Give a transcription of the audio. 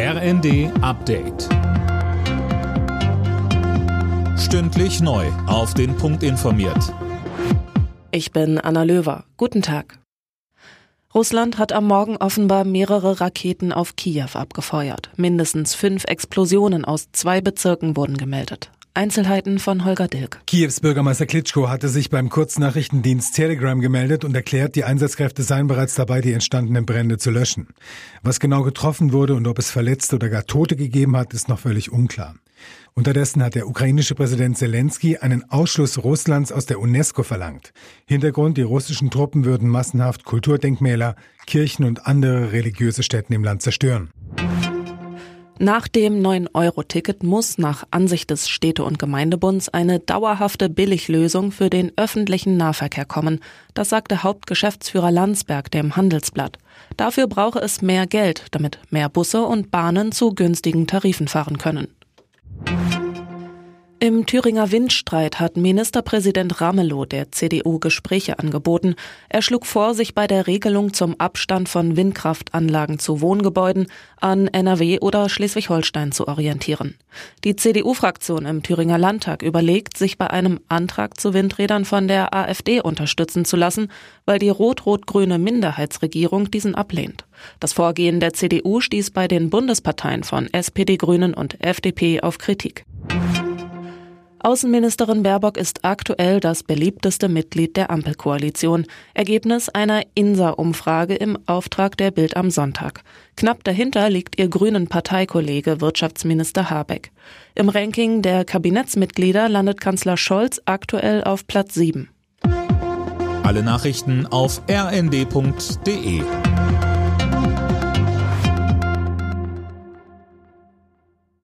RND Update. Stündlich neu. Auf den Punkt informiert. Ich bin Anna Löwer. Guten Tag. Russland hat am Morgen offenbar mehrere Raketen auf Kiew abgefeuert. Mindestens fünf Explosionen aus zwei Bezirken wurden gemeldet. Einzelheiten von Holger Dilk. Kiews Bürgermeister Klitschko hatte sich beim Kurznachrichtendienst Telegram gemeldet und erklärt, die Einsatzkräfte seien bereits dabei, die entstandenen Brände zu löschen. Was genau getroffen wurde und ob es Verletzte oder gar Tote gegeben hat, ist noch völlig unklar. Unterdessen hat der ukrainische Präsident Zelensky einen Ausschluss Russlands aus der UNESCO verlangt. Hintergrund, die russischen Truppen würden massenhaft Kulturdenkmäler, Kirchen und andere religiöse Stätten im Land zerstören. Nach dem 9-Euro-Ticket muss nach Ansicht des Städte- und Gemeindebunds eine dauerhafte Billiglösung für den öffentlichen Nahverkehr kommen. Das sagte Hauptgeschäftsführer Landsberg dem Handelsblatt. Dafür brauche es mehr Geld, damit mehr Busse und Bahnen zu günstigen Tarifen fahren können. Im Thüringer Windstreit hat Ministerpräsident Ramelow der CDU Gespräche angeboten. Er schlug vor, sich bei der Regelung zum Abstand von Windkraftanlagen zu Wohngebäuden an NRW oder Schleswig-Holstein zu orientieren. Die CDU-Fraktion im Thüringer Landtag überlegt, sich bei einem Antrag zu Windrädern von der AfD unterstützen zu lassen, weil die rot-rot-grüne Minderheitsregierung diesen ablehnt. Das Vorgehen der CDU stieß bei den Bundesparteien von SPD, Grünen und FDP auf Kritik. Außenministerin Baerbock ist aktuell das beliebteste Mitglied der Ampelkoalition. Ergebnis einer INSA-Umfrage im Auftrag der Bild am Sonntag. Knapp dahinter liegt ihr grünen Parteikollege Wirtschaftsminister Habeck. Im Ranking der Kabinettsmitglieder landet Kanzler Scholz aktuell auf Platz 7. Alle Nachrichten auf rnd.de